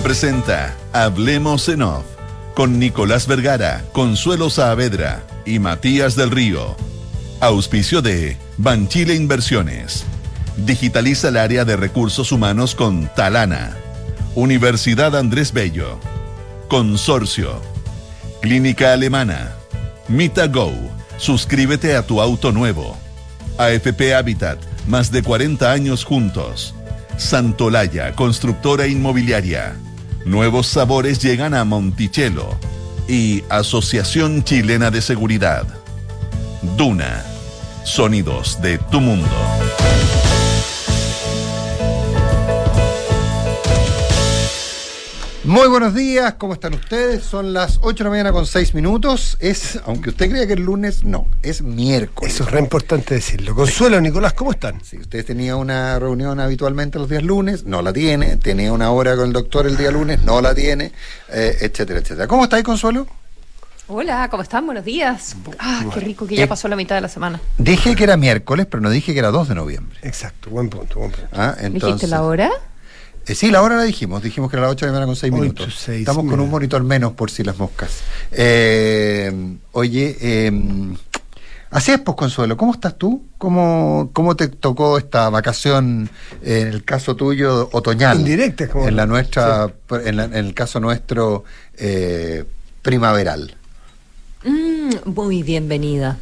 Presenta Hablemos en Off con Nicolás Vergara, Consuelo Saavedra y Matías del Río. Auspicio de Banchile Inversiones. Digitaliza el área de recursos humanos con Talana. Universidad Andrés Bello. Consorcio. Clínica Alemana. Mita Go. Suscríbete a tu auto nuevo. AFP Habitat. Más de 40 años juntos. Santolaya, constructora inmobiliaria. Nuevos sabores llegan a Monticello. Y Asociación Chilena de Seguridad. Duna. Sonidos de tu mundo. Muy buenos días, ¿cómo están ustedes? Son las 8 de la mañana con 6 minutos. Es, aunque usted crea que es lunes, no, es miércoles. Eso es re importante decirlo. Consuelo, Nicolás, ¿cómo están? Si usted tenía una reunión habitualmente los días lunes, no la tiene. Tenía una hora con el doctor el día lunes, no la tiene, eh, etcétera, etcétera. ¿Cómo estáis, Consuelo? Hola, ¿cómo están? Buenos días. Ah, qué rico que ya pasó la mitad de la semana. Dije que era miércoles, pero no dije que era 2 de noviembre. Exacto, buen punto, buen punto. Ah, entonces, ¿Dijiste la hora? Eh, sí, la hora la dijimos. Dijimos que era las 8 de la mañana con 6 Ocho, minutos. Estamos con un monitor menos por si las moscas. Eh, oye, eh, así es, pues, Consuelo. ¿Cómo estás tú? ¿Cómo, ¿Cómo te tocó esta vacación, en el caso tuyo, otoñal? Indirecta, como- En, la nuestra, en, la- en el caso nuestro, eh, primaveral. Mm, muy bienvenida.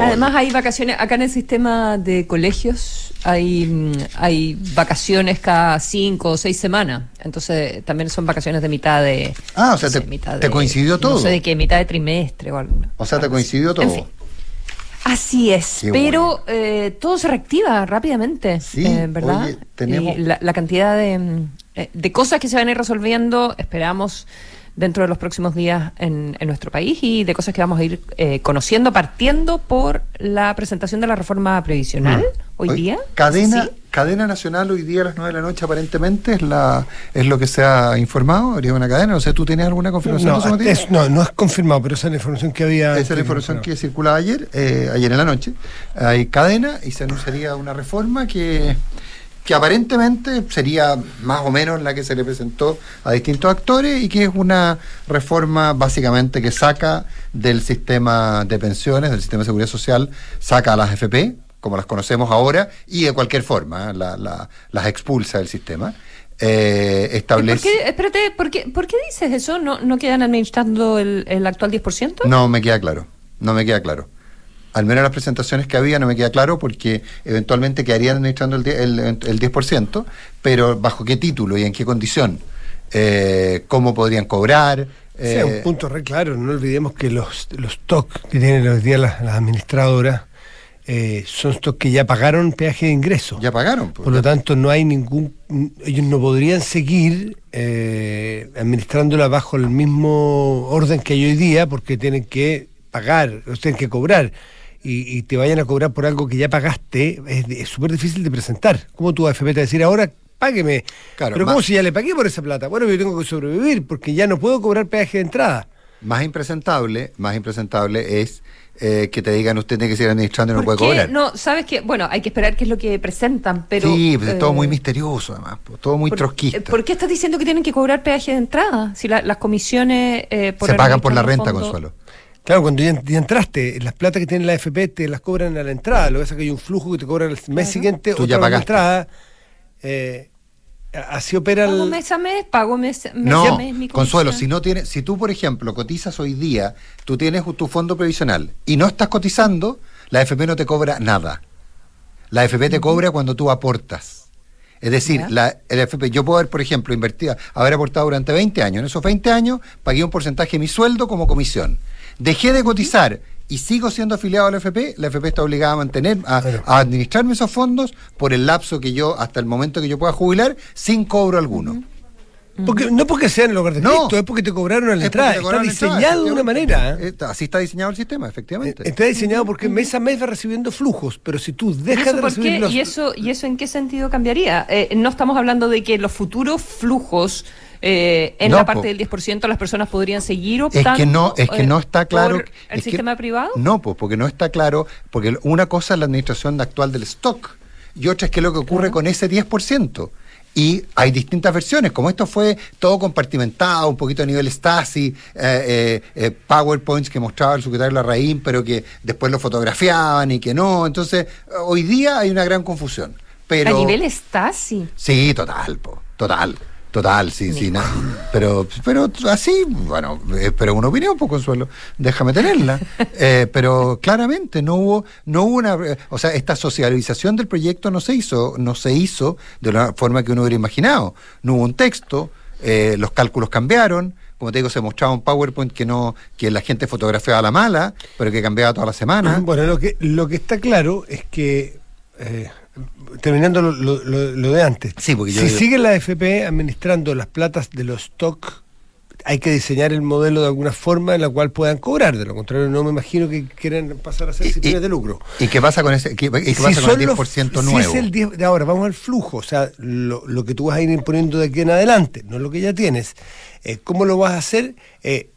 Además hay vacaciones, acá en el sistema de colegios hay, mm, hay vacaciones cada cinco o seis semanas. Entonces también son vacaciones de mitad de... Ah, o sea, no sé, te- mitad te coincidió todo. No sé de qué, mitad de trimestre o algo. O sea, te así. coincidió todo. En fin. Así es, Qué pero eh, todo se reactiva rápidamente, Sí, eh, ¿verdad? oye, tenemos- Y la, la cantidad de, eh, de cosas que se van a ir resolviendo, esperamos, dentro de los próximos días en, en nuestro país y de cosas que vamos a ir eh, conociendo, partiendo por la presentación de la reforma previsional hoy Oye, día. Cadena, ¿Sí? cadena nacional hoy día a las 9 de la noche aparentemente es la es lo que se ha informado. Habría una cadena. No sé, ¿tú tienes alguna confirmación No, es- no, no es confirmado, pero esa es la información que había. Esa es la información que circulaba ayer, eh, ayer en la noche. Hay cadena y se anunciaría una reforma que, que aparentemente sería más o menos la que se le presentó a distintos actores y que es una reforma básicamente que saca del sistema de pensiones, del sistema de seguridad social, saca a las FP, como las conocemos ahora, y de cualquier forma, ¿eh? la- la- las expulsa del sistema. Eh, ¿Por establece... qué, espérate, ¿por qué, por qué dices eso? ¿No, no quedan administrando el, el actual 10%? No me queda claro, no me queda claro. Al menos en las presentaciones que había no me queda claro porque eventualmente quedarían administrando el, die- el, el 10%, pero ¿bajo qué título y en qué condición? Eh, ¿Cómo podrían cobrar? Sí, es Eh, un punto re claro. No olvidemos que los, los TOC que tienen hoy día las, las administradoras eh, son TOC que ya pagaron peaje de ingreso. ya pagaron. pues. Por lo tanto, no hay ningún. Ellos no podrían seguir eh, administrándola bajo el mismo orden que hay hoy día porque tienen que pagar, o tienen que cobrar. Y, y te vayan a cobrar por algo que ya pagaste, es súper difícil de presentar. ¿Cómo tu AFP te va a decir ahora? Págueme. Claro, Pero más- ¿cómo si ya le pagué por esa plata? Bueno, yo tengo que sobrevivir porque ya no puedo cobrar peaje de entrada. Más impresentable, más impresentable es eh, que te digan usted tiene que seguir administrando y no ¿Por puede qué? cobrar. No, sabes que, bueno, hay que esperar qué es lo que presentan, pero... sí, pues es todo eh, muy misterioso además, pues, todo muy por- trotskista. eh, ¿Por qué estás diciendo que tienen que cobrar peaje de entrada? Si la- las comisiones... eh, por Se pagan por la renta, los fondos- Consuelo. Claro, cuando ya, entraste, las plata que tiene la AFP te las cobran a la entrada. Lo que pasa es que hay un flujo que te cobran el mes Claro. siguiente, Tú otra ya la entrada. Eh, así opera Pago el... mes a mes, pago mes, mes No, a mes mi Consuelo, si no tienes, si tú por ejemplo cotizas hoy día, tú tienes tu fondo previsional y no estás cotizando, la AFP no te cobra nada. La AFP te cobra cuando tú aportas. Es decir, Ya. la, el AFP, yo puedo haber, por ejemplo, invertido, haber aportado durante 20 años. En esos 20 años pagué un porcentaje de mi sueldo como comisión. Dejé de cotizar y sigo siendo afiliado a la AFP, la AFP está obligada a mantener, a administrarme esos fondos por el lapso que yo, hasta el momento que yo pueda jubilar, sin cobro alguno. Porque, no porque sea en lugar de No. Cristo, es porque te cobraron la Es entrada. Está cobraron entrada, diseñado de una manera. ¿eh? Está- así está diseñado el sistema, efectivamente. Está diseñado porque mes a mes va recibiendo flujos, pero si tú ¿Y dejas de recibir los... ¿Y eso, ¿Y eso en qué sentido cambiaría? Eh, no estamos hablando de que los futuros flujos eh, en No, la parte po. del 10% las personas podrían seguir Es optando que no, es que eh, no está claro. por el es que- sistema privado. No, pues porque no está claro, porque una cosa es la administración actual del stock y otra es qué es lo que ocurre Claro. con ese 10%. Y hay distintas versiones, como esto fue todo compartimentado, un poquito a nivel Stasi, eh, eh, PowerPoints que mostraba el secretario Larraín, pero que después lo fotografiaban y que no. Entonces, hoy día hay una gran confusión. Pero, a nivel Stasi. Sí, total, po, total. Total, sí, sí, pero, pero así, bueno, eh, pero una opinión, pues Consuelo, déjame tenerla. Eh, pero claramente no hubo, no hubo una, o sea, esta socialización del proyecto no se hizo, no se hizo de la forma que uno hubiera imaginado. No hubo un texto, eh, los cálculos cambiaron, como te digo, se mostraba un PowerPoint que no, que la gente fotografiaba a la mala, pero que cambiaba toda la semana. Bueno, lo que, lo que está claro es que terminando lo, de antes. Sí, porque si sigue la FP administrando las platas de los stock, hay que diseñar el modelo de alguna forma en la cual puedan cobrar. De lo contrario, no me imagino que quieran pasar a ser civiles de lucro. ¿Y qué pasa con ese qué, pasa con el 10% nuevo? Si es el 10 de ahora, vamos al flujo, o sea, lo, que tú vas a ir imponiendo de aquí en adelante, no lo que ya tienes. Eh, ¿Cómo lo vas a hacer? Eh,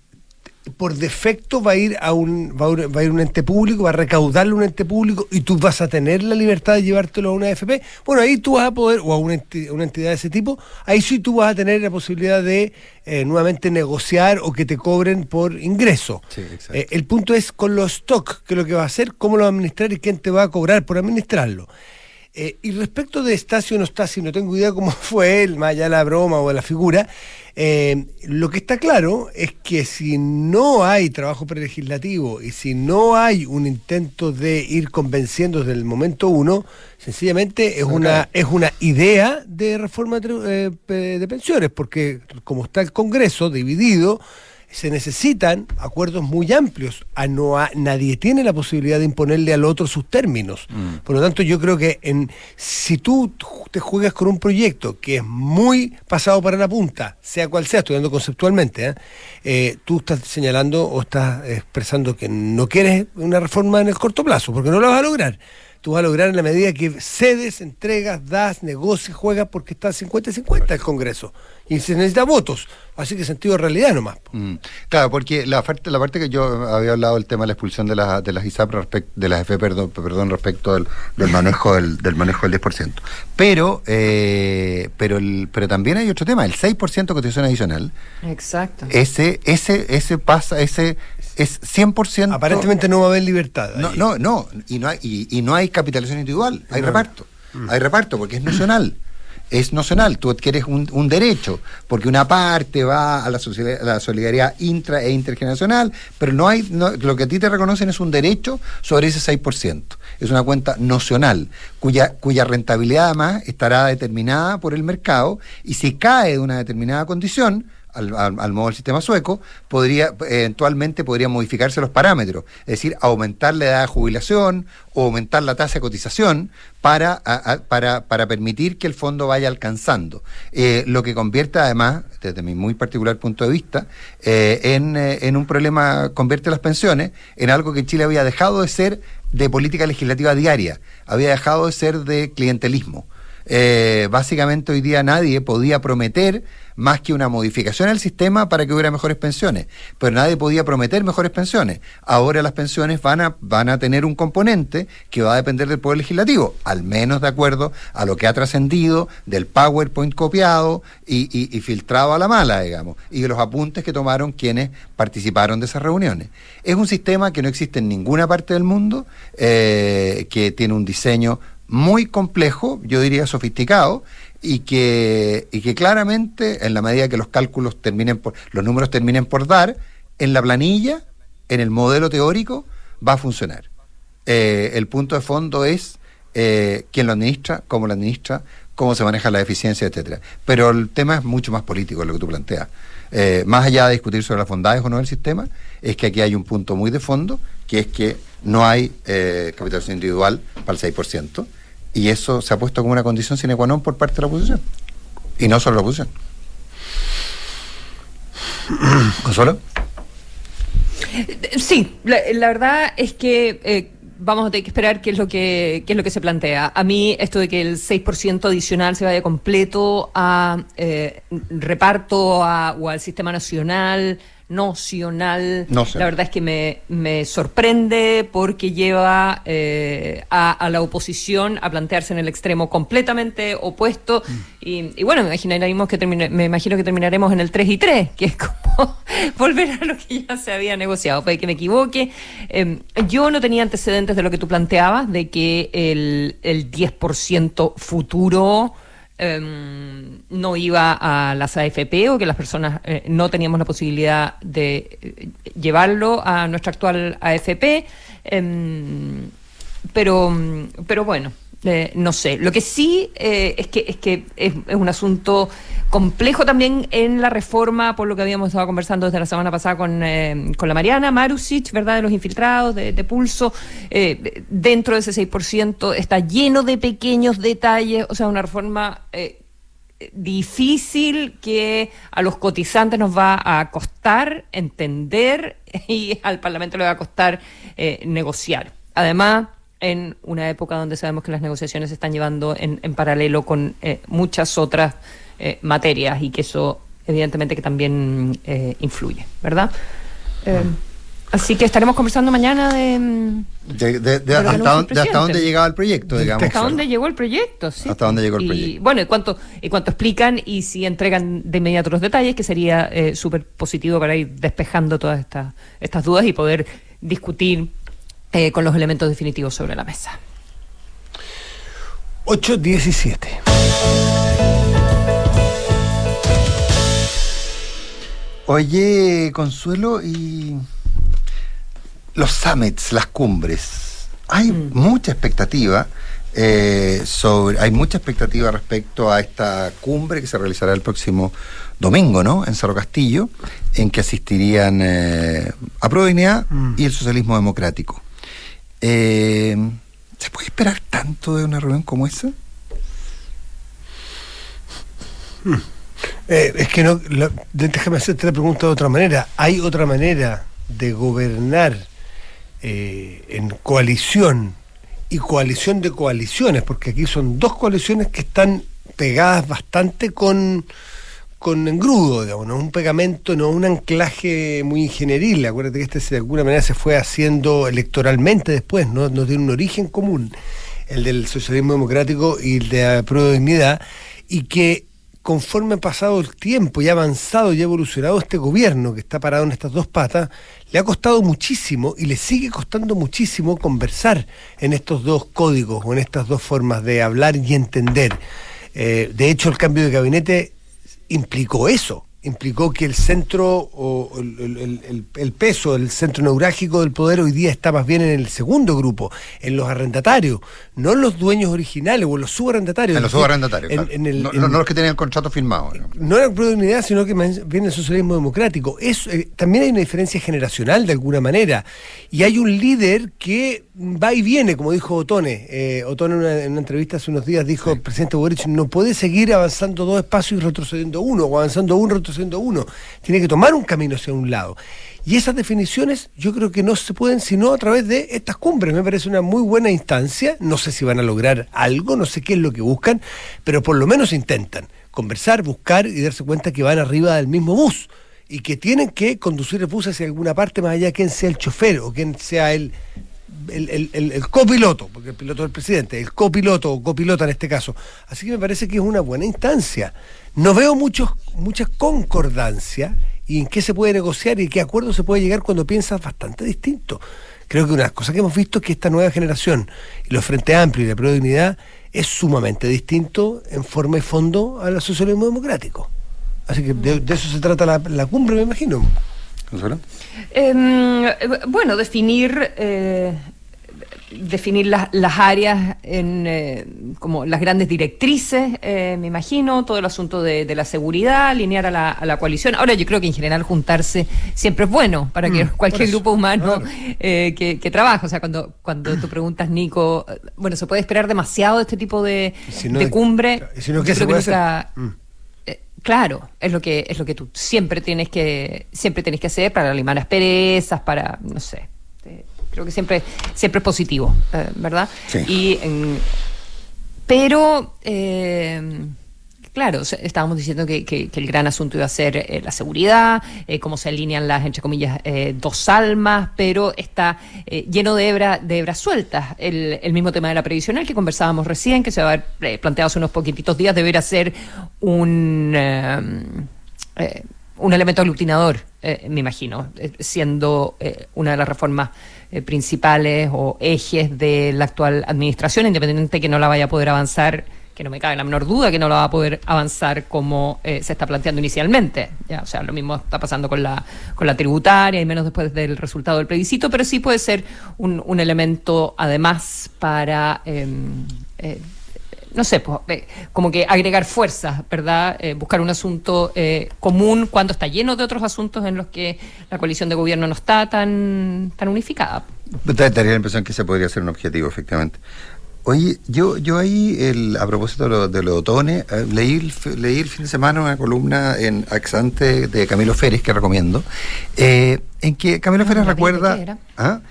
por defecto va a ir a un va a ir, un ente público, va a recaudarle un ente público y tú vas a tener la libertad de llevártelo a una AFP, bueno, ahí tú vas a poder, o a una, entidad de ese tipo, ahí sí tú vas a tener la posibilidad de eh, nuevamente negociar o que te cobren por ingreso. Eh, el punto es con los stock, que es lo que va a hacer, cómo lo va a administrar y quién te va a cobrar por administrarlo. Eh, y respecto de Estacio o no Estacio, no tengo idea cómo fue él, más allá de la broma o de la figura, eh, lo que está claro es que si no hay trabajo prelegislativo y si no hay un intento de ir convenciendo desde el momento uno, sencillamente es una, es una idea de reforma de, eh, de pensiones, porque como está el Congreso dividido, se necesitan acuerdos muy amplios. A no nadie tiene la posibilidad de imponerle al otro sus términos. Mm. Por lo tanto, yo creo que en, si tú te juegas con un proyecto que es muy pasado para la punta, sea cual sea, estudiando conceptualmente, ¿eh? Eh, tú estás señalando o estás expresando que no quieres una reforma en el corto plazo, porque no la vas a lograr tú vas a lograr en la medida que cedes, entregas, das, negocias, juegas, porque está 50-50 el Congreso. Y se necesita votos. Así que sentido de realidad nomás. Mm. Claro, porque la parte, la parte que yo había hablado del tema de la expulsión de, la, de las ISAP, respecto, de las F, perdón, perdón respecto del, manejo del, del, manejo del 10%. Pero, eh, pero, el, pero también hay otro tema, el 6% de cotización adicional. Exacto. Ese, ese, ese pasa, ese es 100%. Aparentemente no va a haber libertad. No, no, no, y no hay, y, no hay capitalización individual, hay reparto. Mm. Hay reparto porque es nacional. Es nacional, tú adquieres un, un derecho, porque una parte va a la, la solidaridad intra e intergeneracional, pero no hay, lo que a ti te reconocen es un derecho sobre ese 6%. Es una cuenta nacional, cuya, cuya rentabilidad además estará determinada por el mercado, y si cae de una determinada condición, al, modo del sistema sueco, podría eventualmente podría modificarse los parámetros, es decir, aumentar la edad de jubilación o aumentar la tasa de cotización para, para, para permitir que el fondo vaya alcanzando. Eh, lo que convierte además, desde mi muy particular punto de vista, eh, en, eh, en un problema, convierte las pensiones en algo que Chile había dejado de ser de política legislativa diaria, había dejado de ser de clientelismo. Básicamente hoy día nadie podía prometer más que una modificación al sistema para que hubiera mejores pensiones. Pero nadie podía prometer mejores pensiones. Ahora las pensiones van a, van a tener un componente que va a depender del Poder Legislativo, al menos de acuerdo a lo que ha trascendido del PowerPoint copiado y, filtrado a la mala, digamos, y de los apuntes que tomaron quienes participaron de esas reuniones. Es un sistema que no existe en ninguna parte del mundo, eh, que tiene un diseño muy complejo, yo diría sofisticado, y que, y que claramente, en la medida que los cálculos terminen por, los números terminen por dar, en la planilla, en el modelo teórico, va a funcionar. Eh, el punto de fondo es eh, quién lo administra, cómo lo administra, cómo se maneja la eficiencia, etcétera. Pero el tema es mucho más político lo que tú planteas. Eh, más allá de discutir sobre las bondades o no del sistema, es que aquí hay un punto muy de fondo, que es que no hay capitalización individual para el 6%, y eso se ha puesto como una condición sine qua non por parte de la oposición. Y no solo la oposición. ¿Consuelo? Sí, la, verdad es que eh, vamos a tener que esperar qué es lo que qué es lo que se plantea. A mí esto de que el 6% adicional se vaya completo a eh, reparto o al sistema nacional nocional. No sé. La verdad es que me, me sorprende porque lleva eh, a, a la oposición a plantearse en el extremo completamente opuesto. Y, y bueno, me, imaginaremos que termine- me imagino que terminaremos en el 3 y 3, que es como volver a lo que ya se había negociado. Puede que me equivoque. Eh, yo no tenía antecedentes de lo que tú planteabas, de que el, el 10% futuro em, no iba a las AFP o que las personas eh, no teníamos la posibilidad de eh, llevarlo a nuestra actual AFP. em, pero, pero bueno, eh, no sé. Lo que sí eh, es que, es, que es, un asunto complejo también en la reforma, por lo que habíamos estado conversando desde la semana pasada con, eh, con la Mariana Marusic, ¿verdad? De los infiltrados, de, de pulso. Dentro de ese 6% está lleno de pequeños detalles, o sea, una reforma. difícil que a los cotizantes nos va a costar entender y al Parlamento le va a costar negociar. Además, en una época donde sabemos que las negociaciones se están llevando en, en paralelo con eh, muchas otras eh, materias y que eso evidentemente que también eh, influye, ¿verdad? Eh, así que estaremos conversando mañana de... De, hasta, dónde, de hasta dónde presidente. llegaba el proyecto, digamos. ¿Hasta dónde llegó el proyecto? Sí. Hasta dónde llegó el Y, proyecto. Bueno, y cuánto, y cuánto explican y si entregan de inmediato los detalles, que sería eh, súper positivo para ir despejando todas estas estas dudas y poder discutir eh, con los elementos definitivos sobre la mesa. 8.17. Oye, Consuelo, y los summits, las cumbres, hay mucha expectativa eh, sobre, hay mucha expectativa respecto a esta cumbre que se realizará el próximo domingo, ¿no? En Cerro Castillo, en que asistirían eh, a Dignidad y el socialismo democrático. Eh, ¿Se puede esperar tanto de una reunión como esa? Eh, es que no, la- déjame hacerte la pregunta de otra manera. ¿Hay otra manera de gobernar eh, en coalición y coalición de coaliciones? Porque aquí son dos coaliciones que están pegadas bastante con, con engrudo, digamos, no un pegamento, no un anclaje muy ingenieril. Acuérdate que este de alguna manera se fue haciendo electoralmente después, no, no tiene un origen común, el del socialismo democrático y el de la dignidad, y que conforme ha pasado el tiempo y ha avanzado y ha evolucionado este gobierno que está parado en estas dos patas, le ha costado muchísimo y le sigue costando muchísimo conversar en estos dos códigos o en estas dos formas de hablar y entender. Eh, de hecho, el cambio de gabinete implicó eso, implicó que el centro o el, el- el- el- el peso, el centro neurálgico del poder hoy día está más bien en el segundo grupo, en los arrendatarios, no en los dueños originales o en los subarrendatarios. En los subarrendatarios. en- claro. en el- no, en- no- no los que tenían el contrato firmado. ¿no? no la dignidad, sino que más bien el socialismo democrático. Es, eh, también hay una diferencia generacional de alguna manera. Y hay un líder que va y viene, como dijo Otone. Eh, Otone en una, en una entrevista hace unos días dijo, el presidente Boric no puede seguir avanzando dos espacios y retrocediendo uno, o avanzando uno retrocediendo uno. Tiene que tomar un camino hacia un lado. Y esas definiciones yo creo que no se pueden sino a través de estas cumbres. Me parece una muy buena instancia. No sé si van a lograr algo, no sé qué es lo que buscan, pero por lo menos intentan conversar, buscar y darse cuenta que van arriba del mismo bus y que tienen que conducir el bus hacia alguna parte más allá de quién sea el chofer o quién sea el, el, el- el- copiloto, porque el piloto es el presidente, el copiloto o copilota en este caso. Así que me parece que es una buena instancia. No veo muchos, mucha concordancia y en qué se puede negociar y qué acuerdo se puede llegar cuando piensas bastante distinto. Creo que una de las cosas que hemos visto es que esta nueva generación y los Frente Amplio y la Prodignidad es sumamente distinto en forma y fondo al socialismo democrático. Así que de, de eso se trata la, la cumbre, me imagino. ¿Consuelo? Em, eh, bueno, definir eh, definir las, las áreas en eh, como las grandes directrices, eh, me imagino, todo el asunto de, de la seguridad, alinear a la, a la coalición. Ahora yo creo que en general juntarse siempre es bueno para que Mm, cualquier eso, grupo humano claro. eh, que, que trabaja. O sea, cuando, cuando tú preguntas, Nico, bueno, ¿se puede esperar demasiado de este tipo de, Si no, de cumbre? si no, Yo ¿qué se creo que puede hacer? nunca- Mm. Claro, es lo que es lo que tú siempre tienes que siempre tienes que hacer para limar asperezas, para no sé. creo que siempre siempre es positivo, eh, ¿verdad? Sí. Y en- pero eh, Claro, estábamos diciendo que, que, el gran asunto iba a ser eh, la seguridad, eh, cómo se alinean las, entre comillas, eh, dos almas, pero está lleno de, hebra, de hebras sueltas. El, el, mismo tema de la previsional que conversábamos recién, que se va a haber planteado hace unos poquititos días, deberá ser un, un elemento aglutinador, me imagino, siendo una de las reformas principales o ejes de la actual administración, independiente que no la vaya a poder avanzar que no me cabe la menor duda que no lo va a poder avanzar como eh, se está planteando inicialmente. Ya, o sea, lo mismo está pasando con la, con la tributaria y menos después del resultado del plebiscito, pero sí puede ser un, un elemento además para... Em, eh, no sé, pues, eh, como que agregar fuerzas, ¿verdad? buscar un asunto común cuando está lleno de otros asuntos en los que la coalición de gobierno no está tan, tan unificada. Daría la impresión que se podría ser un objetivo, efectivamente. Oye, yo, yo ahí, el, a propósito de lo, de lo eh, leí, leí el fin de semana una columna en Axante de Camilo Férez, que recomiendo, eh, en que Camilo Férez recuerda... ¿ah?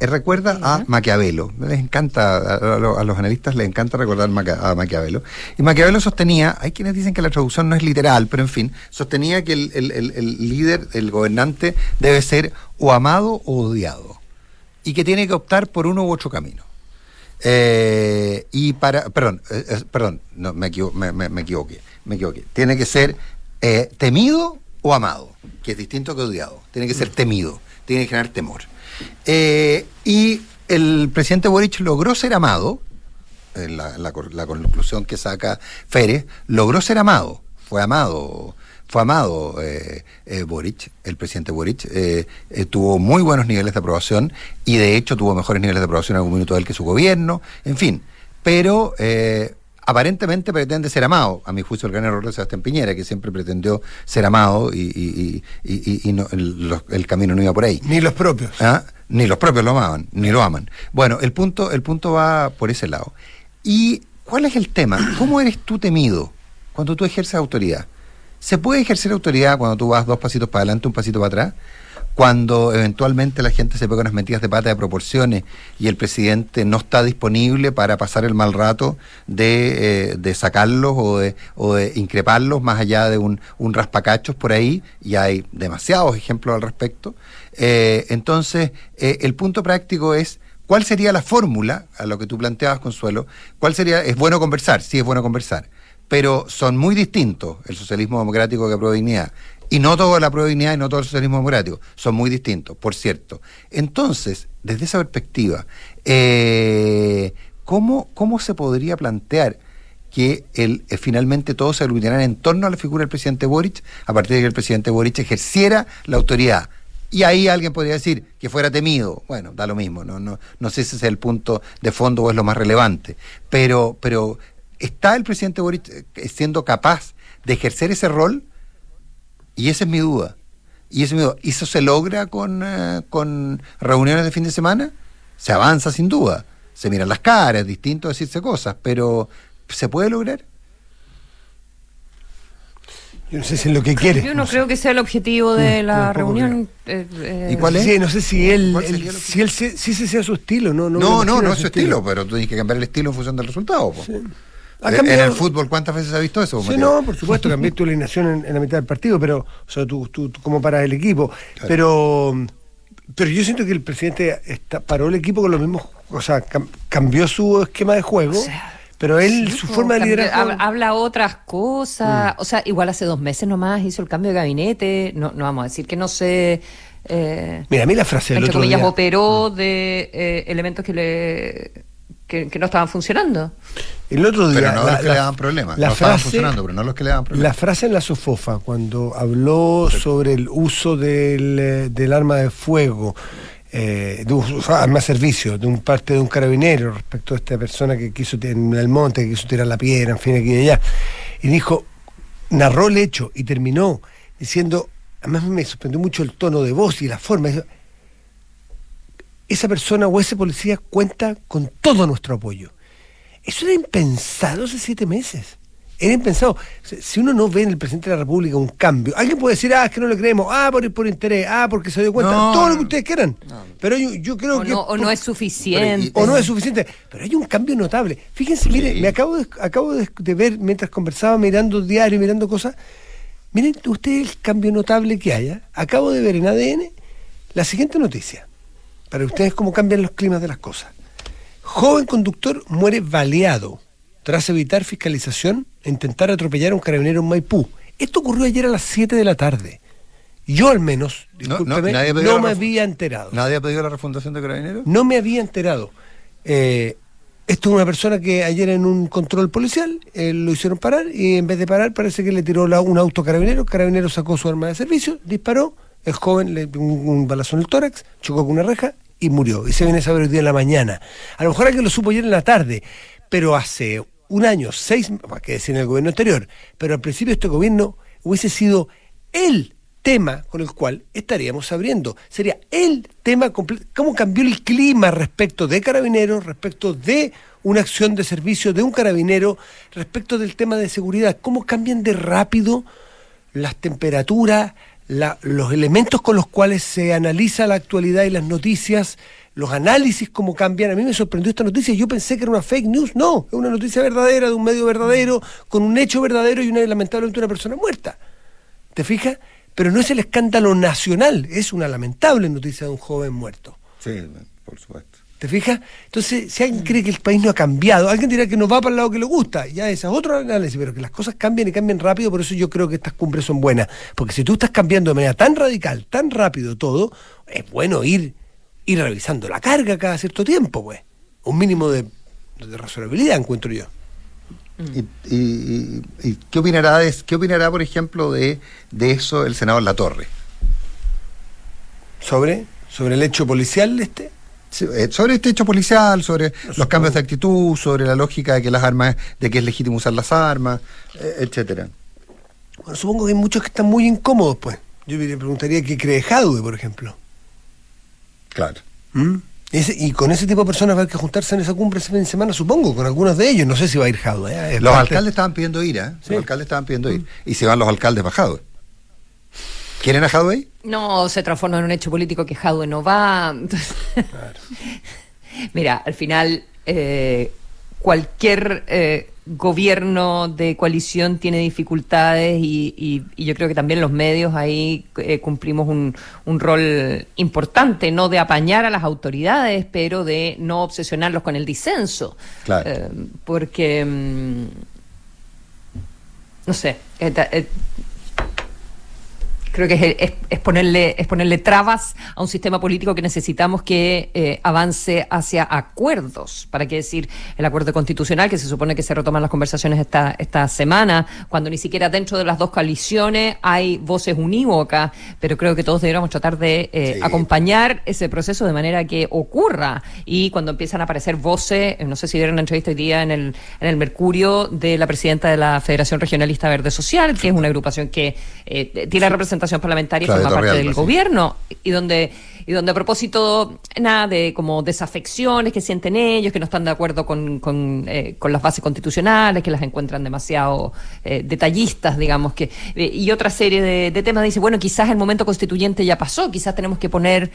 Eh, recuerda a Maquiavelo. Les encanta, a, los analistas les encanta recordar a Maquiavelo. Y Maquiavelo sostenía, hay quienes dicen que la traducción no es literal, pero en fin, sostenía que el, el líder, el gobernante, debe ser o amado o odiado. Y que tiene que optar por uno u otro camino. Eh, y para, perdón, eh, eh, perdón, no, me, me, me, equivoqué, me equivoqué. Tiene que ser temido o amado, que es distinto que odiado. Tiene que ser mm. temido, tiene que generar temor. y el presidente Boric logró ser amado, la, la, la conclusión que saca Férez, logró ser amado, fue amado fue amado eh, eh, Boric, el presidente Boric, eh, tuvo muy buenos niveles de aprobación y de hecho tuvo mejores niveles de aprobación en algún minuto él que su gobierno, en fin, pero aparentemente pretende ser amado, a mi juicio el gran error de Sebastián Piñera, que siempre pretendió ser amado y, el, camino no iba por ahí. Ni los propios. ¿Ah? Ni los propios lo amaban, ni lo aman. Bueno, el punto, el punto va por ese lado. ¿Y cuál es el tema? ¿Cómo eres tú temido cuando tú ejerces autoridad? ¿Se puede ejercer autoridad cuando tú vas dos pasitos para adelante, un pasito para atrás? Cuando eventualmente la gente se pega unas metidas de pata de proporciones y el presidente no está disponible para pasar el mal rato de, eh, sacarlos o de, o de increparlos más allá de un, un raspacachos por ahí, y hay demasiados ejemplos al respecto. Eh, entonces, eh, el punto práctico es ¿Cuál sería la fórmula a lo que tú planteabas, Consuelo? ¿Cuál sería? Es bueno conversar, sí es bueno conversar pero son muy distintos el socialismo democrático que la dignidad. Y no toda la dignidad y no todo el socialismo democrático. Son muy distintos, por cierto. Entonces, desde esa perspectiva, eh, ¿cómo, se podría plantear que el, eh, finalmente todos se aglutinara en torno a la figura del presidente Boric, a partir de que el presidente Boric ejerciera la autoridad? Y ahí alguien podría decir que fuera temido. Bueno, da lo mismo, no, no, no sé si ese es el punto de fondo o es lo más relevante. Pero, pero ¿Está el presidente Boric eh, siendo capaz de ejercer ese rol? Y esa es mi duda. Y eso, ¿Eso se logra con, eh, con reuniones de fin de semana? Se avanza sin duda. Se miran las caras, es distinto decirse cosas, pero ¿se puede lograr? Yo no sé si es lo que quiere. Yo no, creo que sea el objetivo de la reunión. Eh, ¿Y cuál es? Sí, no sé si él, si él si ese sea su estilo. No, no, no, no, no es su estilo, pero tú tienes que cambiar el estilo en función del resultado. Sí. En el fútbol, ¿cuántas veces ha visto eso? Sí, no, por supuesto, cambié tu alineación en, la mitad del partido, pero, o sea, tú, tú, como para el equipo. Pero, pero yo siento que el presidente está, paró el equipo con los mismos, o sea, cambió su esquema de juego. pero él, su forma de liderar. Habla otras cosas. Mm. O sea, igual hace dos meses nomás hizo el cambio de gabinete. No, no vamos a decir que no sé. Eh, Mira, a mí la frase del otro día. operó de eh, elementos que le que, no estaban funcionando. El otro día. Pero no los que le daban problemas. no estaban funcionando, pero no los que le daban problemas. La frase en la SOFOFA, cuando habló sobre el uso del, eh, del arma de fuego, eh, de un arma de servicio, de un parte de un carabinero respecto a esta persona que quiso en el monte, que quiso tirar la piedra, en fin, aquí y allá. Y dijo, narró el hecho y terminó diciendo, además me sorprendió mucho el tono de voz y la forma esa persona o ese policía cuenta con todo nuestro apoyo. Eso era impensado hace siete meses. era impensado. Si uno no ve en el presidente de la República un cambio, alguien puede decir, ah, es que no le creemos, ah, por, por interés, ah, porque se dio cuenta, todo lo que ustedes quieran. Pero yo, yo creo que. No, o no es suficiente. o no es suficiente. Pero hay un cambio notable. Fíjense, mire, me acabo de, acabo de, ver, mientras conversaba, mirando diario, mirando cosas, miren ustedes el cambio notable que haya. Acabo de ver en ADN la siguiente noticia, para ustedes cómo cambian los climas de las cosas. Joven conductor muere baleado tras evitar fiscalización e intentar atropellar a un carabinero en Maipú. Esto ocurrió ayer a las 7 de la tarde. Yo al menos, discúlpeme, no, me había enterado. ¿Nadie ha pedido la refundación de carabineros? No me había enterado. Eh, esto es una persona que ayer en un control policial eh, lo hicieron parar y en vez de parar parece que le tiró un auto carabinero. Carabinero sacó su arma de servicio, disparó, el joven le un, un balazo en el tórax, chocó con una reja y murió. Y se viene a saber hoy día en la mañana. A lo mejor alguien lo supo ayer en la tarde, pero hace un año, seis, que decir en el gobierno anterior, pero al principio este gobierno hubiese sido el tema con el cual estaríamos abriendo. Sería el tema completo. ¿Cómo cambió el clima respecto de carabineros, respecto de una acción de servicio de un carabinero, respecto del tema de seguridad? ¿Cómo cambian de rápido las temperaturas, los elementos con los cuales se analiza la actualidad y las noticias? los análisis cómo cambian. A mí me sorprendió esta noticia. Yo pensé que era una fake news. No, es una noticia verdadera, de un medio verdadero, con un hecho verdadero y una lamentablemente una persona muerta. ¿Te fijas? Pero no es el escándalo nacional, es una lamentable noticia de un joven muerto. Sí, por supuesto. ¿Te fijas? Entonces, si alguien cree que el país no ha cambiado, alguien dirá que no va para el lado que le gusta, ya ese es otro análisis, pero que las cosas cambian y cambian rápido, por eso yo creo que estas cumbres son buenas. Porque si tú estás cambiando de manera tan radical, tan rápido todo, es bueno ir, ir revisando la carga cada cierto tiempo, pues. Un mínimo de, de razonabilidad, encuentro yo. ¿Y, qué, opinará qué opinará, por ejemplo, de, eso el senador Latorre? ¿Sobre? ¿Sobre el hecho policial este? Eh, sobre este hecho policial, sobre los cambios de actitud, sobre la lógica de que las armas, de que es legítimo usar las armas, eh, etcétera. Bueno, supongo que hay muchos que están muy incómodos, pues. Yo le preguntaría qué cree Jadwe, por ejemplo. Claro. ¿Mm? y con ese tipo de personas va a haber que juntarse en esa cumbre ese fin de semana, supongo, con algunos de ellos. No sé si va a ir Jadwe. ¿eh? Los alcaldes estaban pidiendo ir, ¿eh? Los alcaldes estaban pidiendo ir. Y se van los alcaldes para Jadwe. ¿Quieren a Jadwe? No, se transforma en un hecho político que Jadwe no va. Mira, al final, eh, cualquier eh, gobierno de coalición tiene dificultades y, yo creo que también los medios ahí eh, cumplimos un, un, rol importante, no de apañar a las autoridades, pero de no obsesionarlos con el disenso. Claro. Eh, porque, mm, no sé, creo que es, ponerle, es ponerle trabas a un sistema político que necesitamos que eh, avance hacia acuerdos. ¿Para qué decir el acuerdo constitucional, que se supone que se retoman las conversaciones esta, esta semana, cuando ni siquiera dentro de las dos coaliciones hay voces unívocas, pero creo que todos deberíamos tratar de eh, acompañar ese proceso de manera que ocurra. Y cuando empiezan a aparecer voces, no sé si vieron una entrevista hoy día en el, en el Mercurio de la presidenta de la Federación Regionalista Verde Social, que es una agrupación que eh, tiene representación parlamentaria y forma parte del gobierno y donde y donde a propósito nada de como desafecciones que sienten ellos que no están de acuerdo con, con, eh, las bases constitucionales que las encuentran demasiado eh, detallistas digamos que eh, y otra serie de, de, temas dice bueno quizás el momento constituyente ya pasó quizás tenemos que poner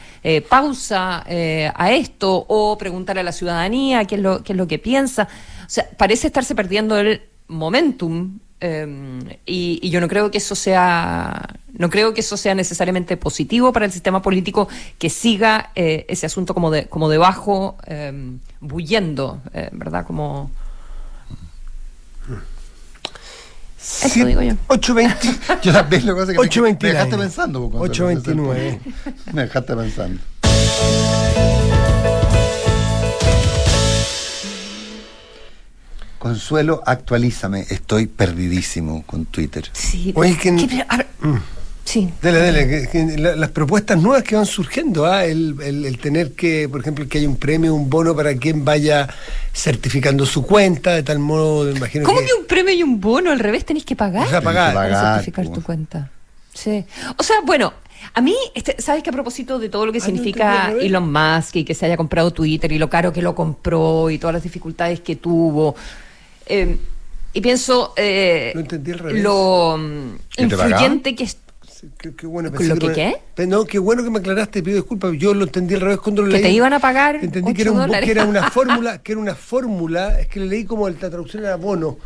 pausa a esto o preguntar a la ciudadanía qué es lo qué es lo que piensa. O sea parece estarse perdiendo el momentum Em, y, yo no creo que eso sea no creo que eso sea necesariamente positivo para el sistema político que siga eh, ese asunto como de como debajo eh, bullendo eh, verdad como eso digo yo. 8.20 yo también lo que pasa es que me, me dejaste pensando 8.29 me dejaste pensando Consuelo, actualízame. Estoy perdidísimo con Twitter. Sí, Oye, que, mm. sí. Dele, dele, las propuestas nuevas que van surgiendo, ¿ah? el, tener que, por ejemplo, que haya un premio, un bono para quien vaya certificando su cuenta, de tal modo, imagino ¿Cómo que, un premio y un bono? Al revés, tenéis que pagar. O sea, pagar. Para certificar tu cuenta. Sí. O sea, bueno, a mí, este, ¿sabes que a propósito de todo lo que significa Elon Musk y que se haya comprado Twitter y lo caro que lo compró y todas las dificultades que tuvo? Eh, y pienso eh, Lo entendí al revés. lo mm, ¿Que influyente que es. Qué, qué bueno, ¿Lo que qué? No, qué bueno que me aclaraste, pido disculpas. Yo lo entendí al revés cuando lo Que leí. te iban a pagar Entendí que era, un- que era una fórmula, que era una fórmula, es que le leí como la traducción era bono,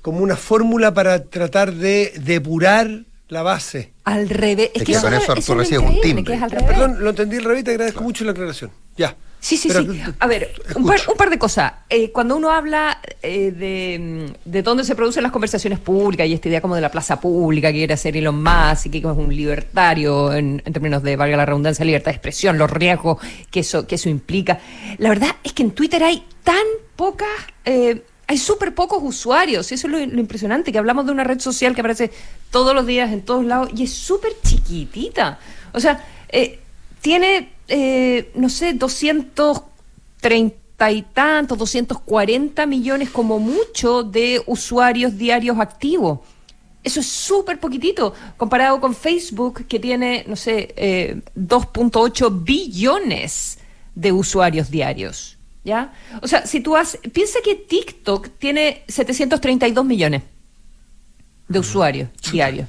como una fórmula para tratar de depurar la base. Al revés. Es Es que, que eso, con es- eso eso recibes un timbre. que perdón, lo entendí al revés, te agradezco mucho la aclaración. Ya. Sí, sí, Pero, sí. A ver, un par, un par de cosas. Eh, cuando uno habla eh, de, mm, de dónde se producen las conversaciones públicas y esta idea como de la plaza pública que quiere hacer Elon Musk y que es un libertario en, en términos de, valga la redundancia, libertad de expresión, los riesgos que eso, que eso implica. La verdad es que en Twitter hay tan pocas... eh, hay súper pocos usuarios, y eso es lo, lo impresionante, que hablamos de una red social que aparece todos los días en todos lados y es súper chiquitita. O sea, eh, tiene, eh, no sé, 230 y tantos, 240 millones como mucho de usuarios diarios activos. Eso es súper poquitito comparado con Facebook, que tiene, no sé, eh, 2.8 billones de usuarios diarios. ¿Ya? O sea, si tú haces. Piensa que TikTok tiene 732 millones de usuarios diarios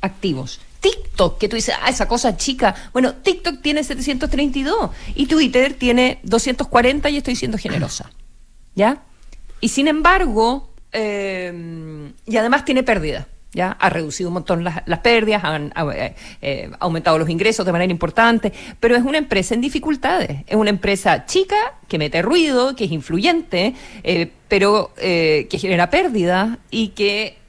activos. TikTok, que tú dices, ah, esa cosa chica. Bueno, TikTok tiene 732 y Twitter tiene 240 y estoy siendo generosa. ¿Ya? Y sin embargo, eh, y además tiene pérdida. ¿Ya? Ha reducido un montón las, las pérdidas, han ha, eh, eh, aumentado los ingresos de manera importante, pero es una empresa en dificultades. Es una empresa chica que mete ruido, que es influyente, eh, pero que genera pérdida y que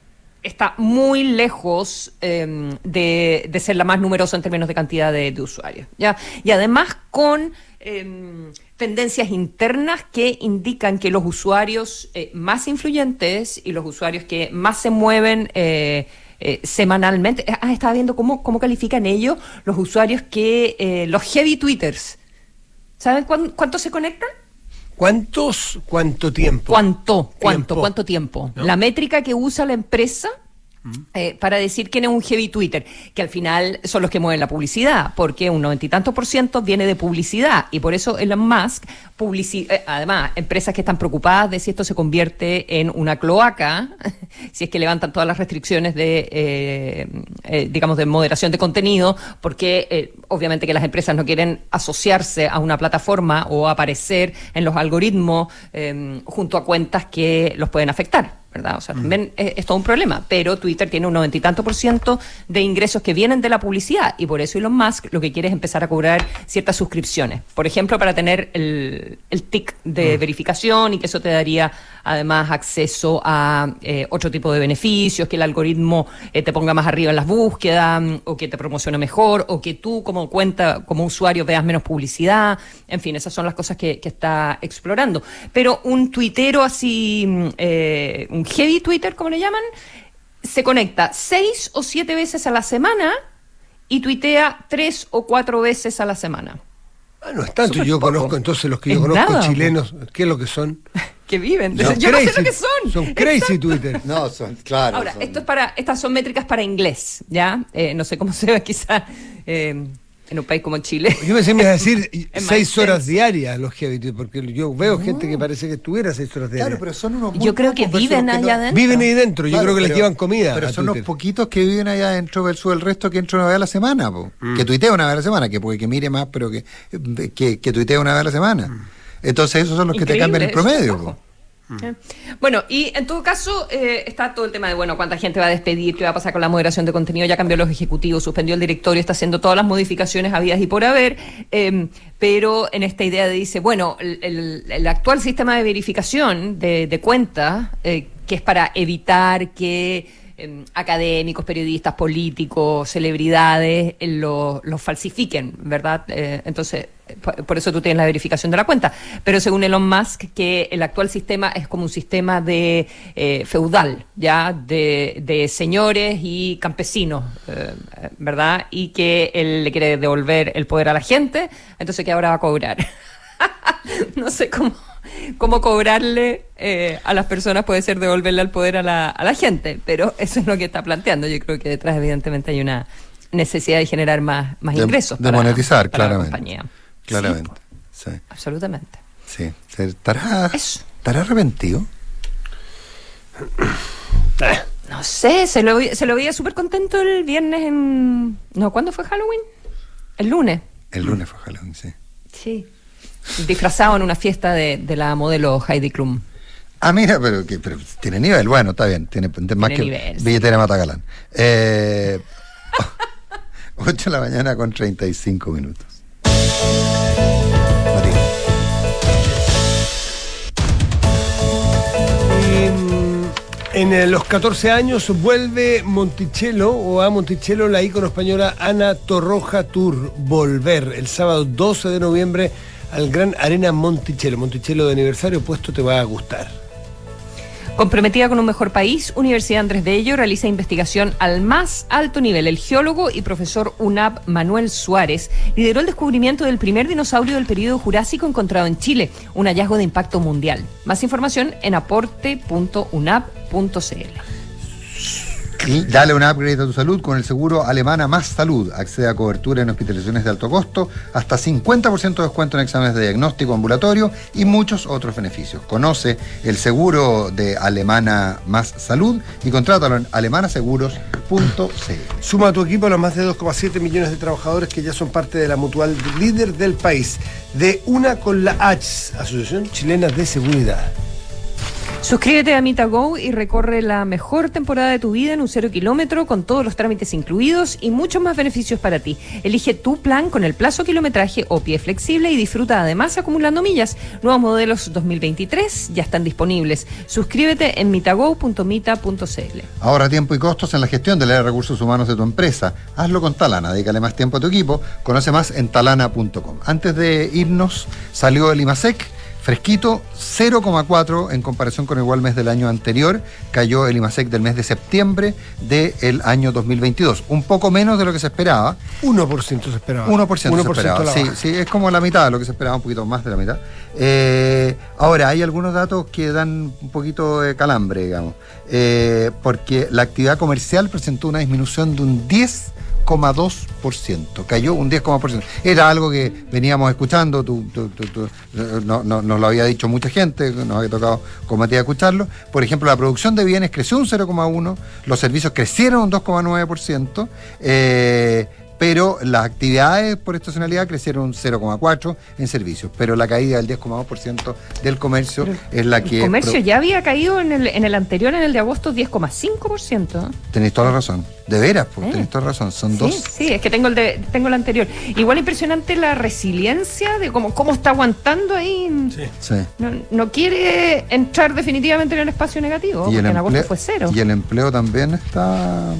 está muy lejos eh, de, de ser la más numerosa en términos de cantidad de, usuarios. ¿ya? Y además con eh, tendencias internas que indican que los usuarios eh, más influyentes y los usuarios que más se mueven eh, eh, semanalmente, ah, estaba viendo cómo, cómo califican ellos los usuarios que, los heavy twitters. ¿Saben cuán- cuánto se conectan? ¿Cuántos, cuánto tiempo? ¿Cuánto? ¿Cuánto? ¿Cuánto tiempo? ¿No? La métrica que usa la empresa eh, para decir quién es un heavy Twitter, que al final son los que mueven la publicidad, porque un noventa y tantos por ciento viene de publicidad y por eso Elon Musk, publici eh, además, empresas que están preocupadas de si esto se convierte en una cloaca, si es que levantan todas las restricciones de, eh, eh, digamos, de moderación de contenido, porque eh, obviamente que las empresas no quieren asociarse a una plataforma o aparecer en los algoritmos junto a cuentas que los pueden afectar. ¿Verdad? O sea, también es, es todo un problema, pero Twitter tiene un noventa y tanto por ciento de ingresos que vienen de la publicidad y por eso Elon Musk lo que quiere es empezar a cobrar ciertas suscripciones. Por ejemplo, para tener el, el tick de verificación y que eso te daría además acceso a eh, otro tipo de beneficios, que el algoritmo eh, te ponga más arriba en las búsquedas mm, o que te promocione mejor o que tú como cuenta, como usuario veas menos publicidad. En fin, esas son las cosas que, que está explorando. Pero un tuitero así, mm, eh, un heavy Twitter, como le llaman, se conecta seis o siete veces a la semana y tuitea tres o cuatro veces a la semana. Ah, no es tanto, yo poco. conozco, entonces los que yo Es conozco nada, chilenos, ¿qué es lo que son? Que viven. Son Yo no sé lo que son. Son crazy Exacto. Twitter. No, son, claro. Ahora, son- esto es para, estas son métricas para inglés, ¿ya? Eh, no sé cómo se ve quizá eh, en un país como Chile. Yo pensé me ibas a decir seis horas diarias los heavy, Twitter, porque yo veo gente que parece que estuviera seis horas diarias. Claro, pero son unos muy Yo creo que viven los allá adentro. Viven ahí dentro, yo Claro, creo que les llevan comida. Pero son Twitter. unos poquitos que viven allá adentro versus el resto que entra una vez a la semana, po. que tuitea una vez a la semana, que puede que mire más, pero que, que, que tuitea una vez a la semana. Entonces esos son los que te cambian el eso, promedio. Eh, Bueno, y en todo caso eh, está todo el tema de, bueno, cuánta gente va a despedir, qué va a pasar con la moderación de contenido, ya cambió los ejecutivos, suspendió el directorio, está haciendo todas las modificaciones habidas y por haber, eh, pero en esta idea de dice, bueno, el, actual sistema de verificación de, de cuentas, eh, que es para evitar que eh, académicos, periodistas, políticos, celebridades eh, lo, lo falsifiquen, ¿verdad? Entonces, por, eso tú tienes la verificación de la cuenta. Pero según Elon Musk, que el actual sistema es como un sistema de eh, feudal, ¿ya? De, de señores y campesinos, eh, ¿verdad? Y que él le quiere devolver el poder a la gente, entonces que ahora va a cobrar. no sé cómo, cómo cobrarle eh, a las personas puede ser devolverle el poder a la, a la gente, pero eso es lo que está planteando. Yo creo que detrás evidentemente hay una necesidad de generar más, más De- ingresos. de para- monetizar, para la claramente. compañía. Claramente. Sí, Sí, absolutamente. sí. ¿Estará, Eso. ¿Estará arrepentido? sé, se lo, se lo veía súper contento el viernes en... No, ¿cuándo fue Halloween? El lunes. El lunes fue Halloween, sí. Sí. Disfrazado en una fiesta de, de la modelo Heidi Klum. Ah, mira, pero, que, pero tiene nivel, bueno, está bien, tiene, más que nivel, sí. billetera Matagalán. Eh, 8 de la mañana con 35 minutos. En eh, los 14 años vuelve Monticello o a Monticello la ícono española Ana Torroja Tour Volver el sábado 12 de noviembre al Gran Arena Monticello. Monticello de aniversario puesto te va a gustar. Comprometida con un mejor país, Universidad Andrés Bello realiza investigación al más alto nivel. El geólogo y profesor UNAP Manuel Suárez lideró el descubrimiento del primer dinosaurio del periodo Jurásico encontrado en Chile, un hallazgo de impacto mundial. Más información en aporte.unap.cl. Dale un upgrade a tu salud con el seguro Alemana Más Salud. Accede a cobertura en hospitalizaciones de alto costo, hasta 50% de descuento en exámenes de diagnóstico ambulatorio y muchos otros beneficios. Conoce el seguro de Alemana Más Salud y contrátalo en alemanaseguros.cl. Suma a tu equipo a los más de 2,7 millones de trabajadores que ya son parte de la mutual líder del país. De una con la H, Asociación Chilena de Seguridad. Suscríbete a MitaGo y recorre la mejor temporada de tu vida en un cero kilómetro con todos los trámites incluidos y muchos más beneficios para ti. Elige tu plan con el plazo kilometraje o pie flexible y disfruta además acumulando millas. Nuevos modelos 2023 ya están disponibles. Suscríbete en mitago.mita.cl. Ahorra tiempo y costos en la gestión de área de recursos humanos de tu empresa. Hazlo con Talana, dedícale más tiempo a tu equipo. Conoce más en talana.com. Antes de irnos, salió el IMASEC fresquito, 0,4 en comparación con el igual mes del año anterior. Cayó el IMASEC del mes de septiembre del año 2022. Un poco menos de lo que se esperaba. 1% se esperaba. 1%, se esperaba. Sí, sí, es como la mitad de lo que se esperaba, un poquito más de la mitad. Eh, ahora, hay algunos datos que dan un poquito de calambre, digamos. Eh, porque la actividad comercial presentó una disminución de un 10 10,2%, cayó un 10,2%. Era algo que veníamos escuchando, no, no, nos lo había dicho mucha gente, nos había tocado con Matías escucharlo. Por ejemplo, la producción de bienes creció un 0,1%, los servicios crecieron un 2,9%. Eh, pero las actividades por estacionalidad crecieron un 0,4% en servicios, pero la caída del 10,2% del comercio es la que... El comercio ya había caído en el, en el anterior, en el de agosto, 10,5%. Tenéis toda la razón. De veras, pues, tenéis toda la razón. Son sí, dos. Sí, es que tengo el, de, tengo el anterior. Igual impresionante la resiliencia de cómo, cómo está aguantando ahí. Sí. Sí. No, no quiere entrar definitivamente en el espacio negativo, porque en agosto fue cero. Y el empleo también está...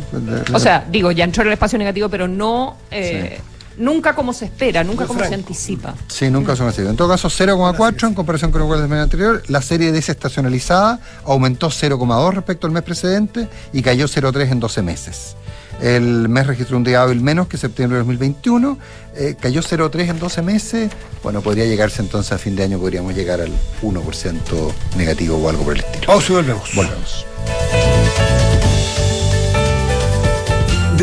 O sea, digo, ya entró en el espacio negativo, pero no... Eh, Nunca como se espera, nunca Muy como se anticipa. Sí, nunca son así. En todo caso, 0,4 en comparación con el igual del mes anterior. La serie desestacionalizada aumentó 0,2 respecto al mes precedente y cayó 0,3 en 12 meses. El mes registró un día hábil menos que septiembre de 2021, eh, cayó 0,3 en 12 meses. Bueno, podría llegarse entonces a fin de año, podríamos llegar al 1% negativo o algo por el estilo. Pausa y volvemos. Volvemos.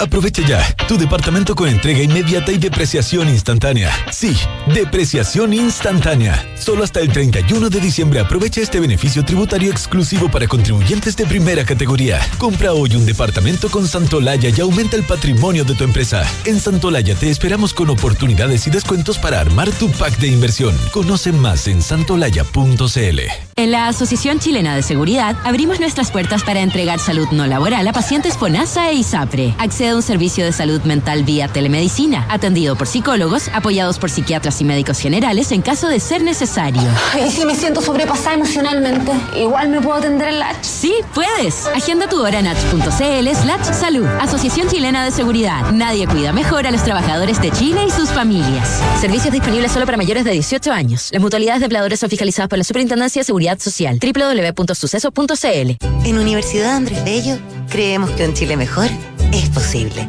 Aprovecha ya tu departamento con entrega inmediata y depreciación instantánea. Sí, depreciación instantánea. Solo hasta el 31 de diciembre aprovecha este beneficio tributario exclusivo para contribuyentes de primera categoría. Compra hoy un departamento con Santolaya y aumenta el patrimonio de tu empresa. En Santolaya te esperamos con oportunidades y descuentos para armar tu pack de inversión. Conoce más en santolaya.cl. En la Asociación Chilena de Seguridad abrimos nuestras puertas para entregar salud no laboral a pacientes FONASA e ISAPRE. Accede a un servicio de salud mental vía telemedicina, atendido por psicólogos, apoyados por psiquiatras y médicos generales en caso de ser necesario. Y si me siento sobrepasada emocionalmente, igual me puedo atender en la H. Sí, puedes. Agenda tu hora en h.cl slash salud. Asociación Chilena de Seguridad. Nadie cuida mejor a los trabajadores de Chile y sus familias. Servicios disponibles solo para mayores de 18 años. Las mutualidades de empleadores son fiscalizadas por la Superintendencia de Seguridad Social. www.suceso.cl En Universidad Andrés Bello creemos que un Chile mejor es posible.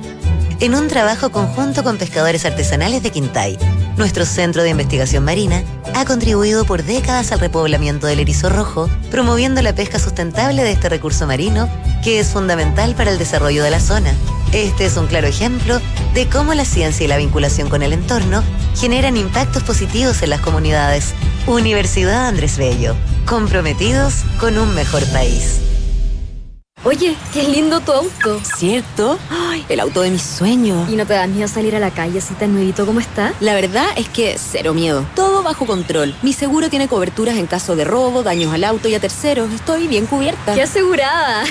en un trabajo conjunto con pescadores artesanales de Quintay. Nuestro centro de investigación marina ha contribuido por décadas al repoblamiento del erizo rojo, promoviendo la pesca sustentable de este recurso marino que es fundamental para el desarrollo de la zona. Este es un claro ejemplo de cómo la ciencia y la vinculación con el entorno generan impactos positivos en las comunidades. Universidad Andrés Bello, comprometidos con un mejor país. Oye, qué lindo tu auto. ¿Cierto? Ay, el auto de mis sueños. ¿Y no te da miedo salir a la calle así tan nuevito como está? La verdad es que cero miedo. Todo bajo control. Mi seguro tiene coberturas en caso de robo, daños al auto y a terceros. Estoy bien cubierta. ¡Qué asegurada!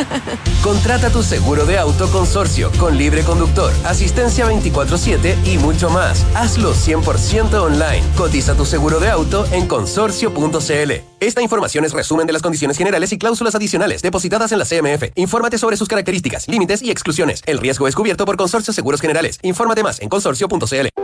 Contrata tu seguro de auto consorcio con libre conductor, asistencia 24-7 y mucho más. Hazlo 100% online. Cotiza tu seguro de auto en consorcio.cl. Esta información es resumen de las condiciones generales y cláusulas adicionales depositadas en la CMF. Infórmate sobre sus características, límites y exclusiones. El riesgo es cubierto por Consorcio Seguros Generales. Infórmate más en consorcio.cl.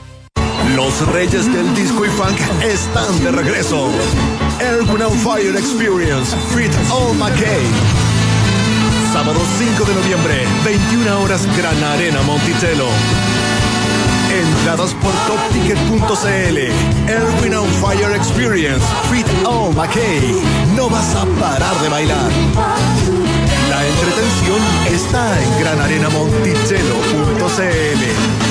Los reyes del disco y funk están de regreso. Erwin on Fire Experience, Fit All McKay. Sábado 5 de noviembre, 21 horas, Gran Arena Monticello. Entradas por topticket.cl. Erwin on Fire Experience, Fit All McKay. No vas a parar de bailar. La entretención está en granarenamonticello.cl.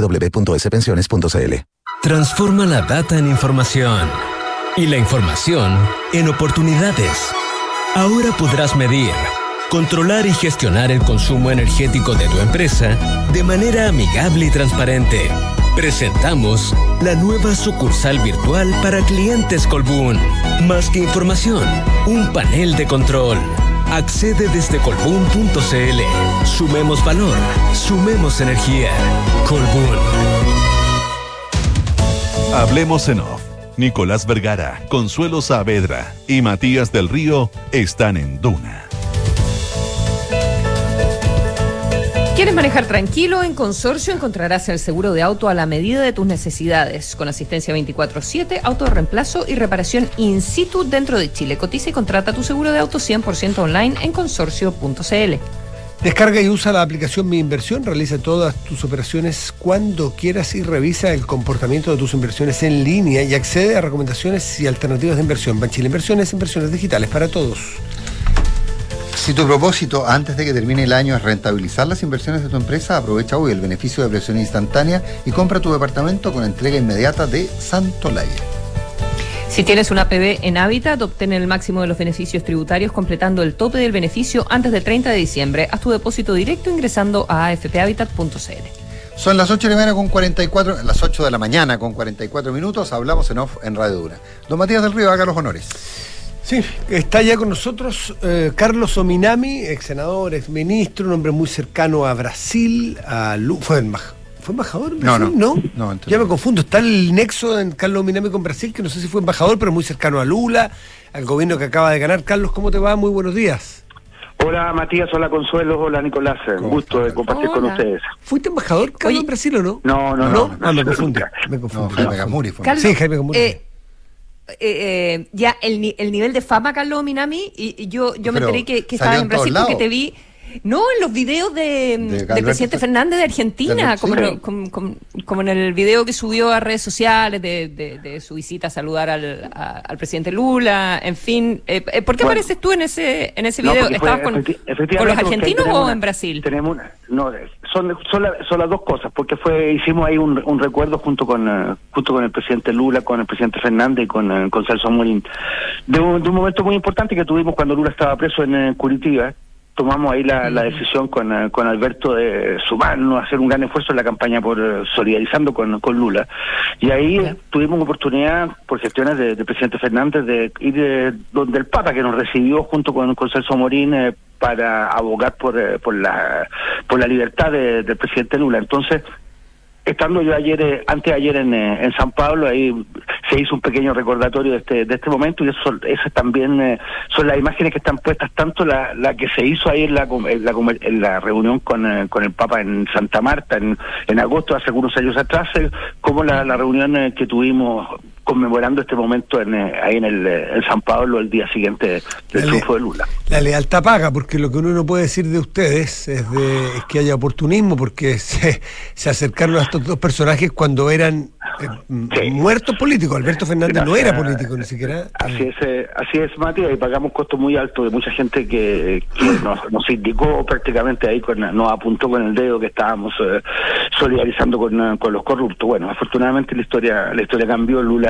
www.spensiones.cl. Transforma la data en información y la información en oportunidades. Ahora podrás medir, controlar y gestionar el consumo energético de tu empresa de manera amigable y transparente. Presentamos la nueva sucursal virtual para clientes Colbún. Más que información, un panel de control. Accede desde colbún.cl. Sumemos valor, sumemos energía. Colbún. Hablemos en off. Nicolás Vergara, Consuelo Saavedra y Matías del Río están en Duna. ¿Quieres manejar tranquilo? En Consorcio encontrarás el seguro de auto a la medida de tus necesidades, con asistencia 24-7, auto de reemplazo y reparación in situ dentro de Chile. Cotiza y contrata tu seguro de auto 100% online en consorcio.cl. Descarga y usa la aplicación Mi Inversión, realiza todas tus operaciones cuando quieras y revisa el comportamiento de tus inversiones en línea y accede a recomendaciones y alternativas de inversión. Banchile Inversiones, inversiones digitales para todos. Si tu propósito antes de que termine el año es rentabilizar las inversiones de tu empresa, aprovecha hoy el beneficio de presión instantánea y compra tu departamento con entrega inmediata de Santolaya. Si tienes una APB en Habitat, obtén el máximo de los beneficios tributarios completando el tope del beneficio antes del 30 de diciembre. Haz tu depósito directo ingresando a afphabitat.cl. Son las 8 de la mañana con 44, las 8 de la mañana con 44 minutos, hablamos en off en Radio Dura. Don Matías del Río, haga los honores. Sí, está ya con nosotros eh, Carlos Ominami, ex senador, ex ministro, un hombre muy cercano a Brasil, a Lu fue, embaj ¿Fue embajador? No, no. ¿No? no ya me confundo. Está el nexo en Carlos Ominami con Brasil, que no sé si fue embajador, pero muy cercano a Lula, al gobierno que acaba de ganar. Carlos, ¿cómo te va? Muy buenos días. Hola Matías, hola Consuelo, hola Nicolás, un gusto de compartir con ustedes. ¿Fuiste embajador, Carlos, en Brasil o no? No, no, no. Ah, me confundí. Me confundí. Jaime Gamuri fue. Carlos, Sí, Jaime Gamuri. eh, eh, eh, ya el, el nivel de fama, Carlos Minami, y, y yo, yo me enteré que, que estabas en Brasil porque te vi. No, en los videos de, De del presidente Fer- Fernández de Argentina, como, sí. en lo- como, como- como en el video que subió a redes sociales de, de- de su visita a saludar al, a- al presidente Lula, en fin. Eh, eh, ¿Por qué Bueno. apareces tú en ese, en ese No, video? fue ¿Estabas con, con los argentinos o una- en Brasil? Tenemos una, no, son, son, la- son las dos cosas, porque fue hicimos ahí un, un recuerdo junto con eh, junto con el presidente Lula, con el presidente Fernández y con, eh, con Celso Morín, de un, de un momento muy importante que tuvimos cuando Lula estaba preso en eh, Curitiba. Tomamos ahí la, la decisión con, eh, con Alberto de sumarnos, hacer un gran esfuerzo en la campaña por eh, solidarizando con, con Lula. Y ahí tuvimos oportunidad, por gestiones de- del presidente Fernández, de ir eh, donde el Papa, que nos recibió junto con, con Celso Morín, eh, para abogar por, eh, por, la, por la libertad de- del presidente Lula. Entonces, estando yo ayer, eh, antes de ayer en, eh, en San Pablo, ahí se hizo un pequeño recordatorio de este, de este momento y eso, esas también eh, son las imágenes que están puestas, tanto la, la que se hizo ahí en la, en la, en la reunión con, eh, con el Papa en Santa Marta en, en agosto, hace algunos años atrás, eh, como la, la reunión que tuvimos conmemorando este momento en, eh, ahí en, el, eh, en San Pablo el día siguiente del triunfo de Lula. La lealtad paga, porque lo que uno no puede decir de ustedes es, de, es que haya oportunismo, porque se, se acercaron a estos dos personajes cuando eran eh, muertos políticos. Alberto Fernández no era político ni siquiera. Así es, eh, así es, Matías, y pagamos costos muy altos de mucha gente que, que nos, nos indicó prácticamente ahí, con, nos apuntó con el dedo que estábamos eh, solidarizando con, con los corruptos. Bueno, afortunadamente la historia la historia cambió, Lula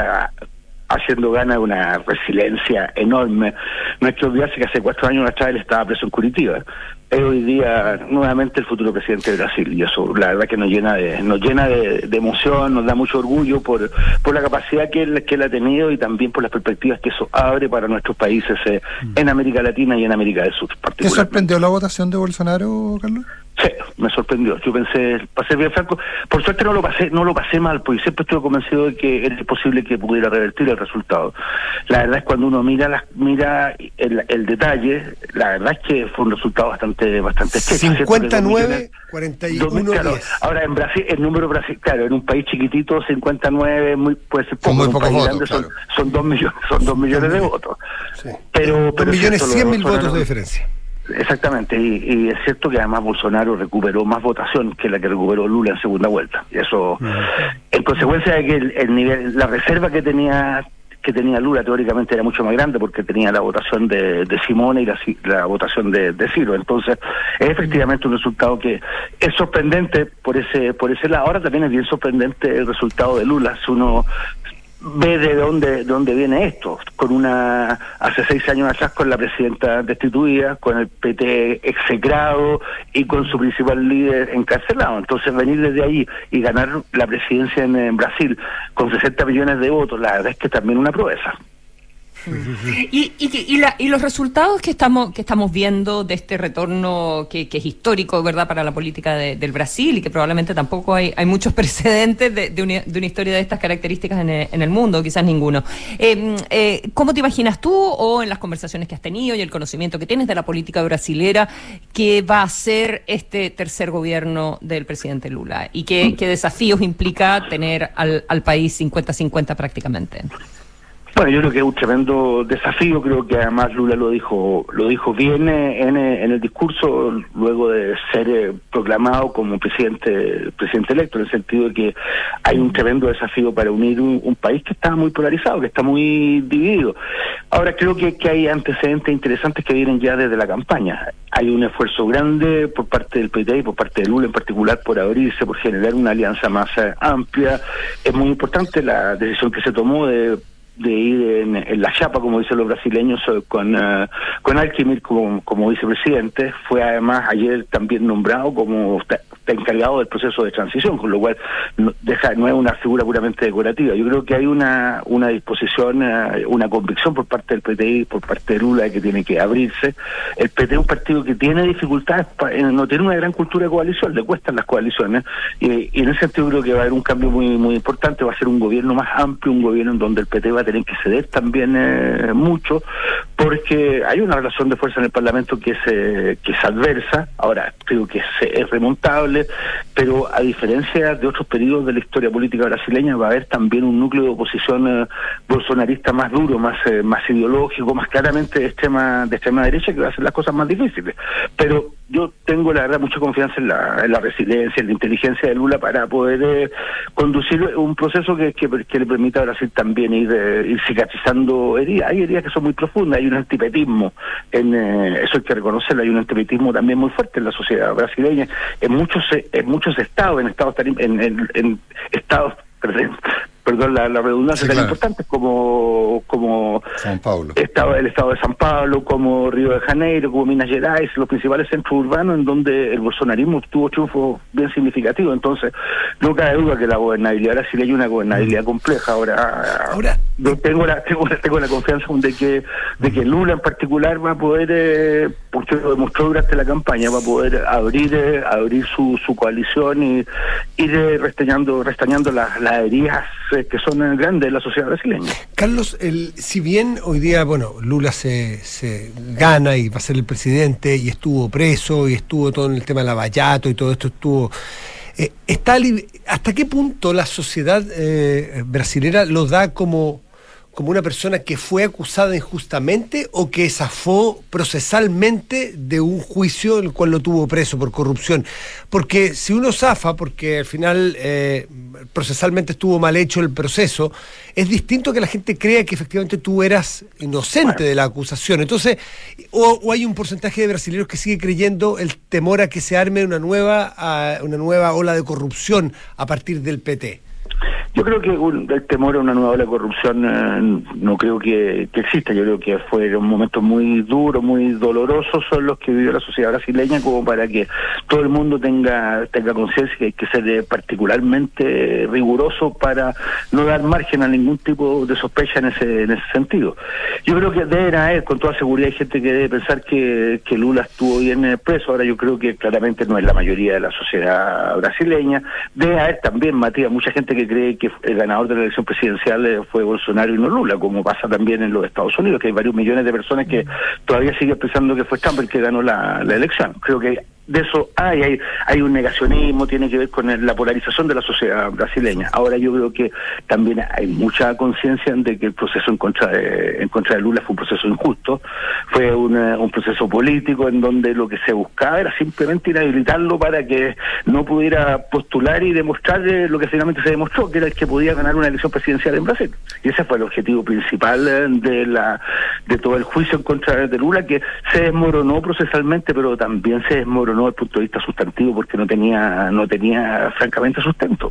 haciendo gana una resiliencia enorme. Que olvidarse que hace cuatro años atrás él estaba preso en Curitiba. Es hoy día nuevamente el futuro presidente de Brasil y eso la verdad que nos llena de nos llena de, de emoción, nos da mucho orgullo por, por la capacidad que él, que él ha tenido y también por las perspectivas que eso abre para nuestros países eh, en América Latina y en América del Sur. ¿Te sorprendió la votación de Bolsonaro, Carlos? Sí, me sorprendió. Yo pensé, pasé bien franco. Por suerte no lo pasé, no lo pasé mal, porque siempre estuve convencido de que era posible que pudiera revertir el resultado. La verdad es cuando uno mira las, mira el, el detalle, la verdad es que fue un resultado bastante, bastante dos 59, millones- 41, claro, 10. Ahora en Brasil, el número Brasil, claro, en un país chiquitito, 59, muy, puede ser poco. muy en un pocos país votos, grande son, son dos millones, son dos millones de votos. Pero, Dos pero millones cierto, cien lo mil Bolsonaro- votos de diferencia. Exactamente, y, y es cierto que además Bolsonaro recuperó más votación que la que recuperó Lula en segunda vuelta. Y eso, en consecuencia de que el, el nivel, la reserva que tenía que tenía Lula teóricamente era mucho más grande porque tenía la votación de, de Simone y la, la votación de, de Ciro. Entonces, es efectivamente un resultado que es sorprendente por ese por ese lado. Ahora también es bien sorprendente el resultado de Lula. Si uno ve de dónde, de dónde viene esto, con una, hace seis años atrás con la presidenta destituida, con el PT execrado y con su principal líder encarcelado. Entonces venir desde ahí y ganar la presidencia en, en Brasil con 60 millones de votos, la verdad es que también una proeza. Y, y, que- y la- y los resultados que estamos que estamos viendo de este retorno que, es histórico, ¿verdad?, para la política de- del Brasil y que probablemente tampoco hay, muchos precedentes de, una, historia de estas características en el, en el mundo, quizás ninguno. Eh, eh, ¿Cómo te imaginas tú o en las conversaciones que has tenido y el conocimiento que tienes de la política brasilera que va a ser este tercer gobierno del presidente Lula y qué, qué desafíos implica tener al, al país 50-50 prácticamente? Bueno, yo creo que es un tremendo desafío, creo que además Lula lo dijo lo dijo bien en, en el discurso luego de ser eh, proclamado como presidente presidente electo, en el sentido de que hay un tremendo desafío para unir un, un país que está muy polarizado, que está muy dividido. Ahora creo que, que hay antecedentes interesantes que vienen ya desde la campaña. Hay un esfuerzo grande por parte del PT y por parte de Lula en particular por abrirse, por generar una alianza más eh, amplia. Es muy importante la decisión que se tomó de de ir en, la chapa, como dicen los brasileños, eh, con, eh, con Alquimir como, como vicepresidente. Fue además ayer también nombrado como te- encargado del proceso de transición, con lo cual no, deja, no es una figura puramente decorativa. Yo creo que hay una, una disposición, eh, una convicción por parte del PTI, por parte de Lula, que tiene que abrirse. El PT es un partido que tiene dificultades, no tiene una gran cultura de coalición, le cuestan las coaliciones, y, y en ese sentido creo que va a haber un cambio muy muy importante, va a ser un gobierno más amplio, un gobierno en donde el PT va a tener que ceder también eh, mucho, porque hay una relación de fuerza en el Parlamento que es, eh, que es adversa, ahora creo que es, es remontable, pero a diferencia de otros periodos de la historia política brasileña, va a haber también un núcleo de oposición eh, bolsonarista más duro, más eh, más ideológico, más claramente de extrema, de extrema derecha, que va a hacer las cosas más difíciles. Pero yo tengo la verdad mucha confianza en la, en la resiliencia, en la inteligencia de Lula para poder eh, conducir un proceso que, le permita a Brasil también ir, eh, ir cicatrizando heridas. Hay heridas que son muy profundas, hay un antipetismo, en, eh, eso hay que reconocerlo, hay un antipetismo también muy fuerte en la sociedad brasileña, en muchos eh, en muchos estados, en estados en, en, en estados perdón, la, la redundancia Sí, tan claro. importantes como como San Paulo. estado, el estado de San Pablo, como Río de Janeiro, como Minas Gerais, los principales centros urbanos en donde el bolsonarismo obtuvo triunfos bien significativos. Entonces, no cabe duda que la gobernabilidad brasileña es una gobernabilidad compleja. Ahora, Ahora yo tengo la, tengo, la- tengo la confianza de que, de que Lula en particular va a poder, eh, porque lo demostró durante la campaña, va a poder abrir eh, abrir su, su coalición y ir eh, restañando, restañando las, las heridas eh, que son grandes de la sociedad brasileña. Carlos, el, si bien hoy día, bueno, Lula se, se gana y va a ser el presidente y estuvo preso y estuvo todo en el tema del abayato y todo esto estuvo... eh, está ¿Hasta qué punto la sociedad eh, brasilera lo da como, como una persona que fue acusada injustamente o que zafó procesalmente de un juicio en el cual lo tuvo preso por corrupción? Porque si uno zafa, porque al final eh, procesalmente estuvo mal hecho el proceso, es distinto que la gente crea que efectivamente tú eras inocente de la acusación. Entonces, o, o hay un porcentaje de brasileños que sigue creyendo el temor a que se arme una nueva, una nueva ola de corrupción a partir del PT. Yo creo que un- el temor a una nueva ola de corrupción eh, no creo que, que exista. Yo creo que fue un momento muy duro, muy doloroso son los que vivió la sociedad brasileña como para que todo el mundo tenga tenga conciencia que hay que ser eh, particularmente riguroso para no dar margen a ningún tipo de sospecha en ese en ese sentido. Yo creo que deben haber, con toda seguridad, hay gente que debe pensar que, que Lula estuvo bien eh, preso. Ahora yo creo que claramente no es la mayoría de la sociedad brasileña. Debe haber también, Matías, mucha gente que cree que el ganador de la elección presidencial eh, fue Bolsonaro y no Lula, como pasa también en los Estados Unidos, que hay varios millones de personas que todavía siguen pensando que fue Trump el que ganó la, la elección. Creo que de eso hay, hay, hay un negacionismo, tiene que ver con la polarización de la sociedad brasileña. Ahora yo creo que también hay mucha conciencia de que el proceso en contra de, en contra de Lula fue un proceso injusto, fue un, eh, un proceso político en donde lo que se buscaba era simplemente inhabilitarlo para que no pudiera postular y demostrar eh, lo que finalmente se demostró, que era el que podía ganar una elección presidencial en Brasil. Y ese fue el objetivo principal eh, de la de todo el juicio en contra de Lula, que se desmoronó procesalmente, pero también se desmoronó desde el punto de vista sustantivo porque no tenía no tenía francamente sustento.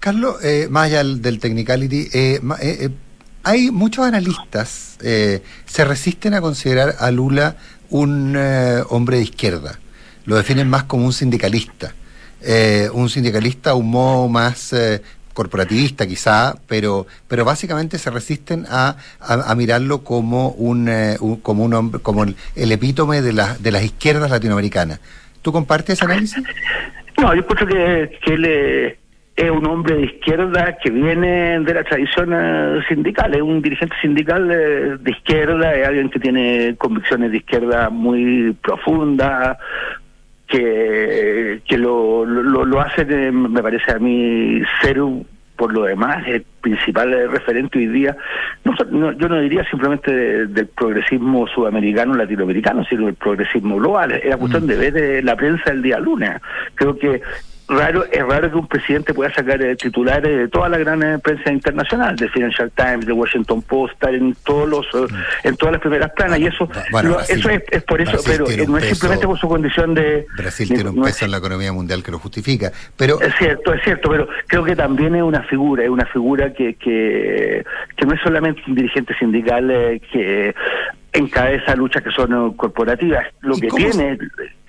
Carlos, eh, más allá del, technicality, eh, eh, eh, hay muchos analistas eh, se resisten a considerar a Lula un eh, hombre de izquierda. Lo definen más como un sindicalista. Eh, un sindicalista un modo más corporativista quizá, pero, pero básicamente se resisten a, mirarlo como un, como un hombre, como el, el epítome de, la- de las izquierdas latinoamericanas. ¿Tú compartes ese análisis? No, yo creo que, que él eh, es un hombre de izquierda que viene de la tradición eh, sindical, es un dirigente sindical eh, de izquierda, es alguien que tiene convicciones de izquierda muy profundas, que, que lo, lo, lo hace, eh, me parece a mí, ser un- por lo demás el principal referente hoy día, no, no- yo no diría simplemente de- del progresismo sudamericano, latinoamericano, sino del progresismo global. Es la cuestión de ver eh, la prensa el día lunes. Creo que raro es raro que un presidente pueda sacar eh, titulares de toda la gran eh, prensa internacional, de Financial Times, de Washington Post, estar en todos los eh, en todas las primeras planas y eso Bueno, lo- Brasil- eso es, es por eso, Brasil pero no es simplemente por su condición de Brasil tiene un no es- peso en la economía mundial que lo justifica. Pero es cierto, es cierto, pero creo que también es una figura, es una figura que, que, que no es solamente un dirigente sindical eh, que encabeza luchas que son eh, corporativas, lo ¿Y que tiene,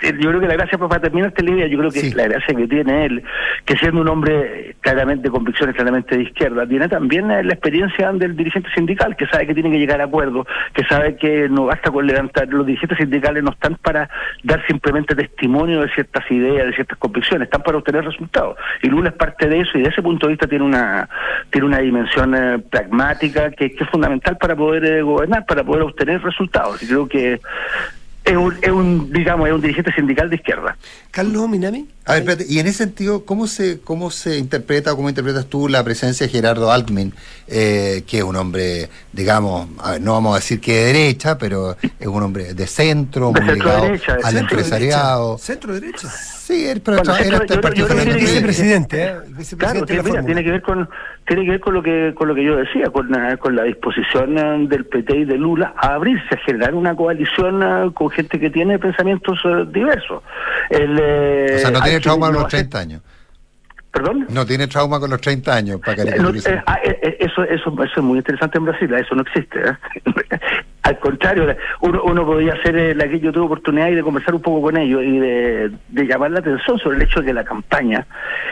eh, yo creo que la gracia, para terminar esta idea, yo creo que la gracia que tiene él, que siendo un hombre claramente, con convicciones claramente de izquierda, tiene también eh, la experiencia del dirigente sindical, que sabe que tiene que llegar a acuerdos, que sabe que no basta con levantar, los dirigentes sindicales no están para dar simplemente testimonio de ciertas ideas, de ciertas convicciones, están para obtener resultados. Y Lula es parte de eso y de ese punto de vista tiene una tiene una dimensión eh, pragmática que, que, es fundamental para poder gobernar, para poder obtener resultados. Y creo que es un, es un, digamos, es un dirigente sindical de izquierda. Carlos Minami. A ver, espérate, y en ese sentido, ¿cómo se, cómo se interpreta o cómo interpretas tú la presencia de Gerardo Altman, eh, que es un hombre, digamos, a ver, no vamos a decir que de derecha, pero es un hombre de centro, muy ligado derecha, al empresariado. Centro derecha. Sí, él, pero Bueno, era el yo- partido yo tiene que- Vicepresidente, ¿eh? Claro, Vicepresidente tiene, mira, que ver con tiene que ver con lo que con lo que yo decía, con, eh, con la disposición eh, del PT y de Lula a abrirse, a generar una coalición con gente que tiene pensamientos diversos. El, eh, O sea, no tiene trauma con los lo hacen- 30 años. ¿Perdón? No tiene trauma con los 30 años, para Eh, no, eh, ah, eh, eh, eso, eso, eso es muy interesante en Brasil, eso no existe. ¿eh? Al contrario, uno, uno podría hacer la que yo tuve oportunidad y de conversar un poco con ellos y de, de llamar la atención sobre el hecho de que la campaña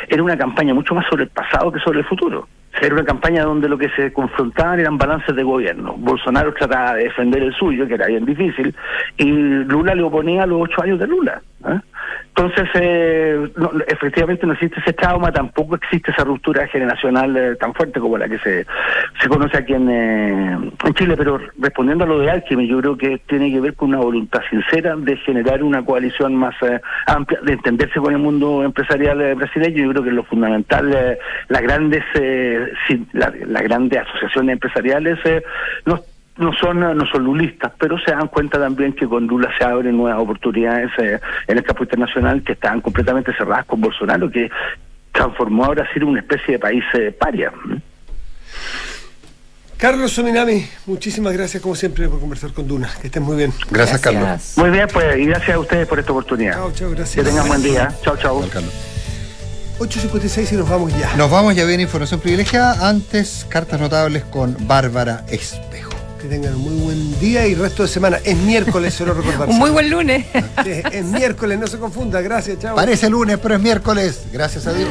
era una campaña mucho más sobre el pasado que sobre el futuro. Era una campaña donde lo que se confrontaban eran balances de gobierno. Bolsonaro trataba de defender el suyo, que era bien difícil, y Lula le oponía a los ocho años de Lula. ¿eh? Entonces, eh, no, efectivamente no existe ese trauma, tampoco existe esa ruptura generacional eh, tan fuerte como la que se, se conoce aquí en, eh, en Chile. Pero respondiendo a lo de Alchemy, yo creo que tiene que ver con una voluntad sincera de generar una coalición más eh, amplia, de entenderse con el mundo empresarial eh, brasileño. Yo creo que lo fundamental, las grandes si- la- las grandes asociaciones empresariales no no son no son lulistas, pero se dan cuenta también que con Lula se abren nuevas oportunidades eh, en el campo internacional que estaban completamente cerradas con Bolsonaro, que transformó a Brasil en una especie de país eh, paria. Carlos Sominami, muchísimas gracias como siempre por conversar con Duna. Que estés muy bien. Gracias, Carlos. Muy bien, pues, y gracias a ustedes por esta oportunidad. Chao, chao, gracias. Que tengan buen día. Chao, chao. 8.56 y nos vamos ya. Nos vamos, ya viene información privilegiada. Antes, cartas notables con Bárbara Espejo. Que tengan un muy buen día y resto de semana. Es miércoles, solo recordar. Un muy buen lunes. Es, es miércoles, no se confunda. Gracias, chao. Parece lunes, pero es miércoles. Gracias a Dios.